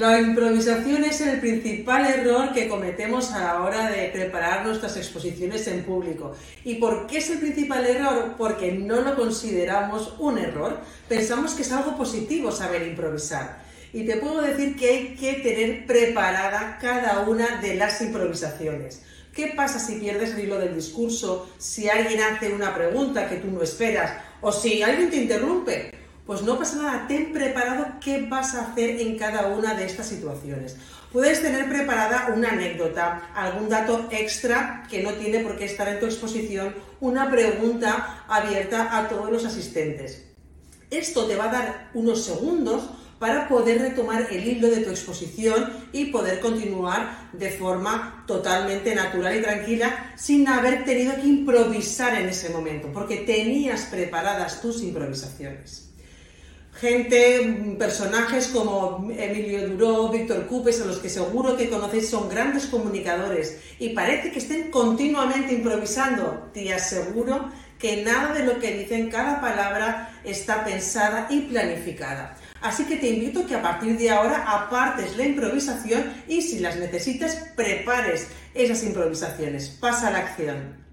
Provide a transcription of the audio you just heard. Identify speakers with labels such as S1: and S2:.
S1: La improvisación es el principal error que cometemos a la hora de preparar nuestras exposiciones en público. ¿Y por qué es el principal error? Porque no lo consideramos un error. Pensamos que es algo positivo saber improvisar. Y te puedo decir que hay que tener preparada cada una de las improvisaciones. ¿Qué pasa si pierdes el hilo del discurso, si alguien hace una pregunta que tú no esperas o si alguien te interrumpe? Pues no pasa nada, ten preparado qué vas a hacer en cada una de estas situaciones. Puedes tener preparada una anécdota, algún dato extra que no tiene por qué estar en tu exposición, una pregunta abierta a todos los asistentes. Esto te va a dar unos segundos para poder retomar el hilo de tu exposición y poder continuar de forma totalmente natural y tranquila sin haber tenido que improvisar en ese momento, porque tenías preparadas tus improvisaciones gente, personajes como Emilio Duró, Víctor Cupes, a los que seguro que conocéis son grandes comunicadores y parece que estén continuamente improvisando. Te aseguro que nada de lo que dicen, cada palabra está pensada y planificada. Así que te invito a que a partir de ahora apartes la improvisación y si las necesitas, prepares esas improvisaciones. Pasa a la acción.